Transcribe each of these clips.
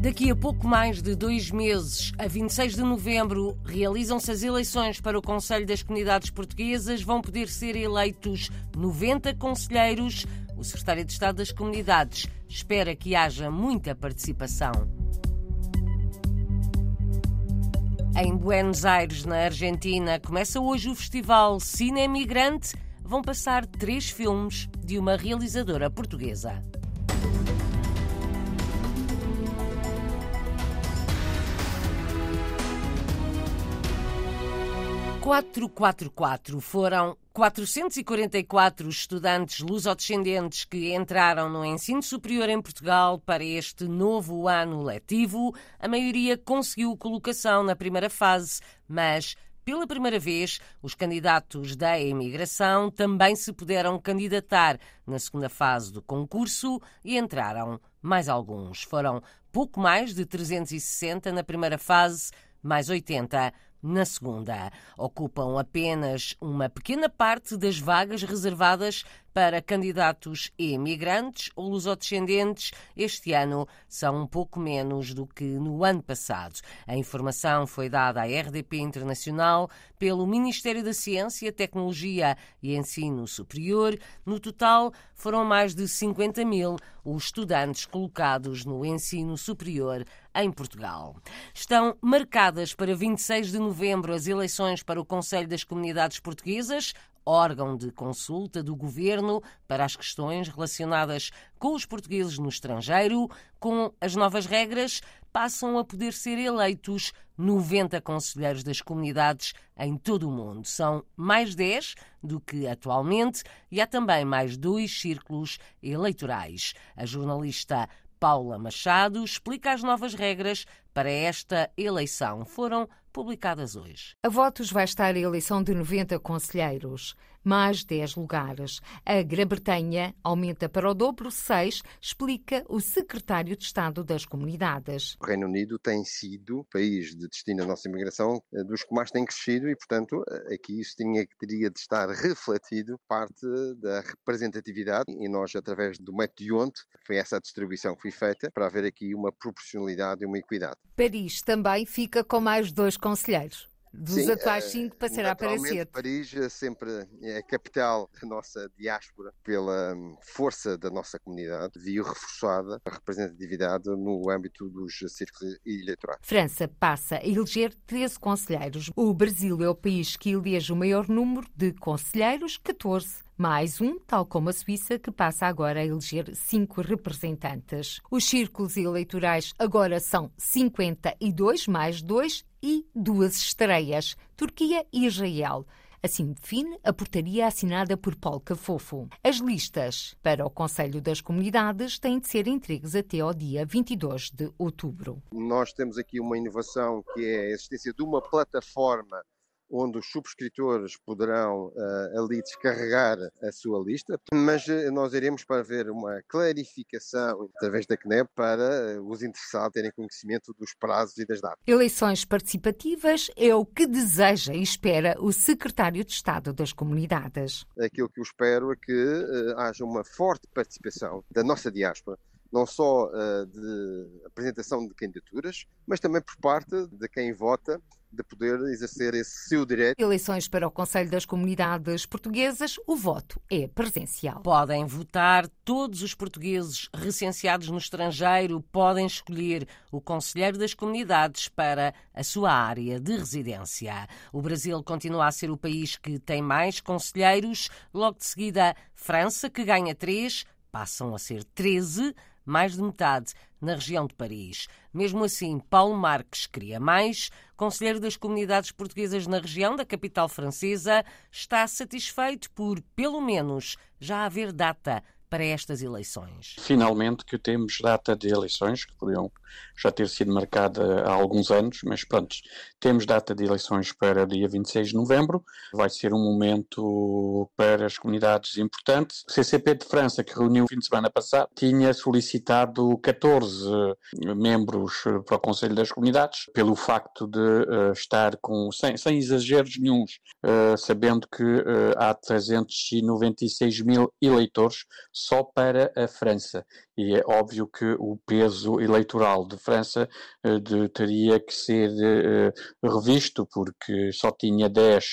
Daqui a pouco mais de dois meses, a 26 de novembro, realizam-se as eleições para o Conselho das Comunidades Portuguesas. Vão poder ser eleitos 90 conselheiros. O Secretário de Estado das Comunidades espera que haja muita participação. Em Buenos Aires, na Argentina, começa hoje o festival Cine Migrante. Vão passar três filmes de uma realizadora portuguesa. 444 foram 444 estudantes lusodescendentes que entraram no ensino superior em Portugal para este novo ano letivo. A maioria conseguiu colocação na primeira fase, mas pela primeira vez, os candidatos da imigração também se puderam candidatar na segunda fase do concurso e entraram mais alguns. Foram pouco mais de 360 na primeira fase, mais 80 na segunda. Ocupam apenas uma pequena parte das vagas reservadas para candidatos imigrantes ou lusodescendentes. Este ano são um pouco menos do que no ano passado. A informação foi dada à RDP Internacional pelo Ministério da Ciência, Tecnologia e Ensino Superior. No total, foram mais de 50 mil os estudantes colocados no ensino superior em Portugal. Estão marcadas para 26 de novembro as eleições para o Conselho das Comunidades Portuguesas órgão de consulta do governo para as questões relacionadas com os portugueses no estrangeiro. Com as novas regras, passam a poder ser eleitos 90 conselheiros das comunidades em todo o mundo. São mais 10 do que atualmente e há também mais dois círculos eleitorais. A jornalista Paula Machado explica as novas regras para esta eleição. Foram publicadas hoje. A votos vai estar a eleição de 90 conselheiros, mais 10 lugares. A Grã-Bretanha aumenta para o dobro 6, explica o secretário de Estado das Comunidades. O Reino Unido tem sido o país de destino da nossa imigração eh, dos que mais tem crescido e, portanto, eh, aqui isso tinha, teria de estar refletido parte da representatividade e nós, através do método de onde, foi essa a distribuição que foi feita para haver aqui uma proporcionalidade e uma equidade. Paris também fica com mais dois conselheiros dos Sim, atuais eh, cinco passará para sete. Paris é sempre é a capital da nossa diáspora, pela hum, força da nossa comunidade, viu reforçada a representatividade no âmbito dos círculos eleitorais. França passa a eleger 13 conselheiros. O Brasil é o país que elege o maior número de conselheiros, 14 mais um, tal como a Suíça, que passa agora a eleger cinco representantes. Os círculos eleitorais agora são 52 mais dois e duas estreias, Turquia e Israel. Assim define a portaria assinada por Paulo Cafofo. As listas para o Conselho das Comunidades têm de ser entregues até ao dia 22 de outubro. Nós temos aqui uma inovação que é a existência de uma plataforma onde os subscritores poderão uh, ali descarregar a sua lista, mas uh, nós iremos para ver uma clarificação através da CNEP para uh, os interessados terem conhecimento dos prazos e das datas. Eleições participativas é o que deseja e espera o Secretário de Estado das Comunidades. Aquilo que eu espero é que haja uma forte participação da nossa diáspora não só uh, de apresentação de candidaturas, mas também por parte de quem vota de poder exercer esse seu direito. Eleições para o Conselho das Comunidades Portuguesas, o voto é presencial. Podem votar todos os portugueses recenseados no estrangeiro, podem escolher o Conselheiro das Comunidades para a sua área de residência. O Brasil continua a ser o país que tem mais conselheiros, logo de seguida, França, que ganha três, passam a ser 13 mais de metade na região de Paris. Mesmo assim, Paulo Marques queria mais. Conselheiro das comunidades portuguesas na região da capital francesa está satisfeito por, pelo menos, já haver data para estas eleições? Finalmente que temos data de eleições, que podiam já ter sido marcada há alguns anos, mas pronto, temos data de eleições para dia 26 de novembro. Vai ser um momento para as comunidades importante. O CCP de França, que reuniu o fim de semana passado, tinha solicitado 14 membros para o Conselho das Comunidades, pelo facto de uh, estar com, sem, sem exageros nenhums, uh, sabendo que uh, há 396 mil eleitores só para a França e é óbvio que o peso eleitoral de França uh, de, teria que ser uh, revisto, porque só tinha 10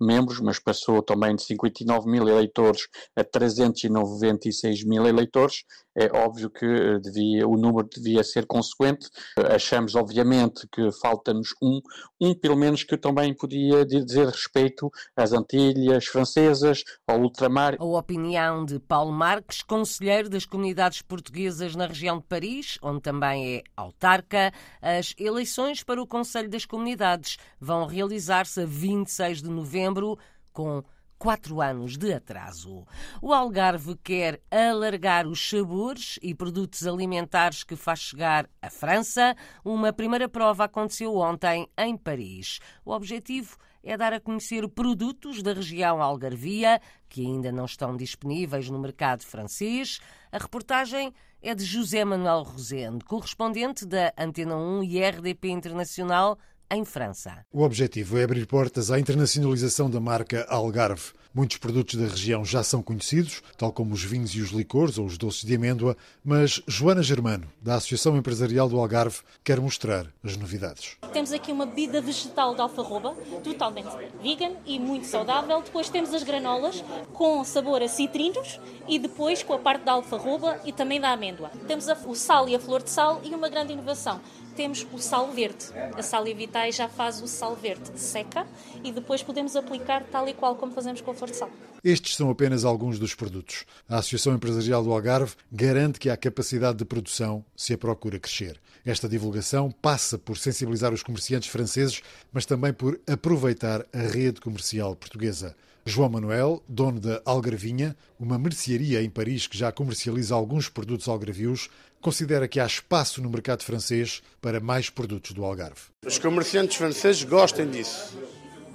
membros, mas passou também de 59 mil eleitores a 396 mil eleitores. É óbvio que devia, o número devia ser consequente. Achamos, obviamente, que falta-nos um, um pelo menos que também podia dizer respeito às Antilhas francesas, ao ultramar. A opinião de Paulo Marques, conselheiro das comunidades portuguesas na região de Paris, onde também é autarca. As eleições para o Conselho das Comunidades vão realizar-se a 26 de novembro, com quatro anos de atraso. O Algarve quer alargar os sabores e produtos alimentares que faz chegar à França. Uma primeira prova aconteceu ontem em Paris. O objetivo é dar a conhecer produtos da região Algarvia que ainda não estão disponíveis no mercado francês. A reportagem é de José Manuel Rosendo, correspondente da Antena 1 e RDP Internacional em França. O objetivo é abrir portas à internacionalização da marca Algarve. Muitos produtos da região já são conhecidos, tal como os vinhos e os licores ou os doces de amêndoa, mas Joana Germano, da Associação Empresarial do Algarve, quer mostrar as novidades. Temos aqui uma bebida vegetal de alfarroba, totalmente vegan e muito saudável. Depois temos as granolas com sabor a citrinos e depois com a parte da alfarroba e também da amêndoa. Temos o sal e a flor de sal e uma grande inovação temos o sal verde. A Salia Vitae já faz o sal verde seca e depois podemos aplicar tal e qual como fazemos com a flor de sal. Estes são apenas alguns dos produtos. A Associação Empresarial do Algarve garante que há capacidade de produção se a procura crescer. Esta divulgação passa por sensibilizar os comerciantes franceses, mas também por aproveitar a rede comercial portuguesa. João Manuel, dono da Algarvinha, uma mercearia em Paris que já comercializa alguns produtos algarvios, considera que há espaço no mercado francês para mais produtos do Algarve. Os comerciantes franceses gostam disso.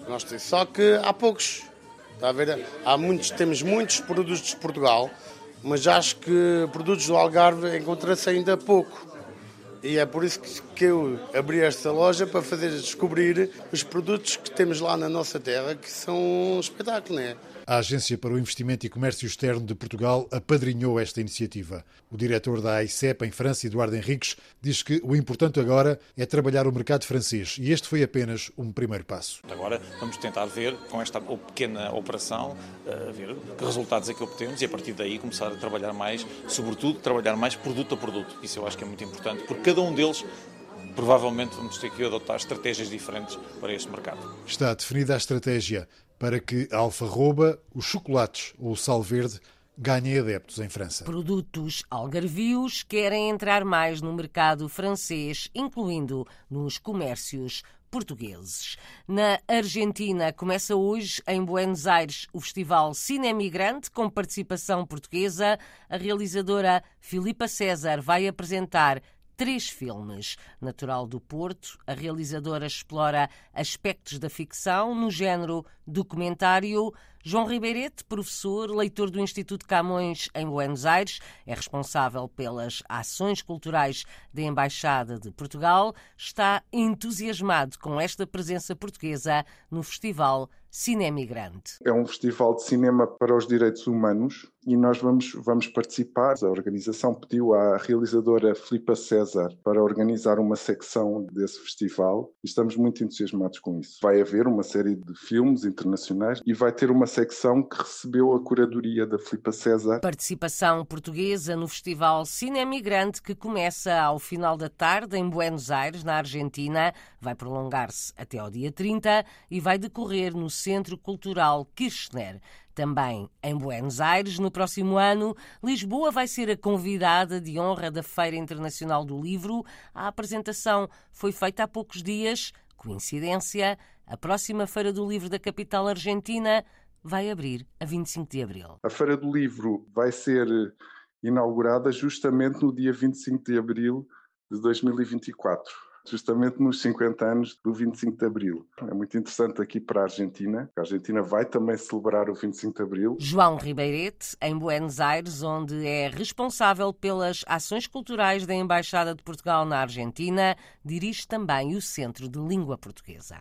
Gostam. Só que há poucos. Está a ver? Há muitos, temos muitos produtos de Portugal, mas acho que produtos do Algarve encontra-se ainda pouco. E é por isso que eu abri esta loja para fazer descobrir os produtos que temos lá na nossa terra, que são um espetáculo, não é? A Agência para o Investimento e Comércio Externo de Portugal apadrinhou esta iniciativa. O diretor da AICEP em França, Eduardo Henriques, diz que o importante agora é trabalhar o mercado francês e este foi apenas um primeiro passo. Agora vamos tentar ver, com esta pequena operação, eh, ver que resultados é que obtemos e a partir daí começar a trabalhar mais, sobretudo trabalhar mais produto a produto. Isso eu acho que é muito importante, porque cada um deles provavelmente vamos ter que adotar estratégias diferentes para este mercado. Está definida a estratégia para que a alfarroba, os chocolates ou o sal verde ganhem adeptos em França. Produtos algarvios querem entrar mais no mercado francês, incluindo nos comércios portugueses. Na Argentina começa hoje em Buenos Aires o Festival Cine Migrante com participação portuguesa. A realizadora Filipa César vai apresentar três filmes. Natural do Porto, a realizadora explora aspectos da ficção no género documentário. João Ribeirete, professor, leitor do Instituto Camões em Buenos Aires, é responsável pelas ações culturais da Embaixada de Portugal, está entusiasmado com esta presença portuguesa no Festival Cinemigrante. É um festival de cinema para os direitos humanos e nós vamos, vamos participar. A organização pediu à realizadora Filipa César para organizar uma secção desse festival e estamos muito entusiasmados com isso. Vai haver uma série de filmes internacionais e vai ter uma secção que recebeu a curadoria da Filipa César. Participação portuguesa no Festival Cinemigrante que começa ao final da tarde em Buenos Aires, na Argentina. Vai prolongar-se até ao dia 30 e vai decorrer no Centro Cultural Kirchner. Também em Buenos Aires, no próximo ano, Lisboa vai ser a convidada de honra da Feira Internacional do Livro. A apresentação foi feita há poucos dias. Coincidência, a próxima Feira do Livro da capital argentina vai abrir a 25 de abril. A Feira do Livro vai ser inaugurada justamente no dia 25 de abril de 2024 justamente nos 50 anos do 25 de Abril. É muito interessante aqui para a Argentina. A Argentina vai também celebrar o 25 de Abril. João Ribeirete, em Buenos Aires, onde é responsável pelas ações culturais da Embaixada de Portugal na Argentina, dirige também o Centro de Língua Portuguesa.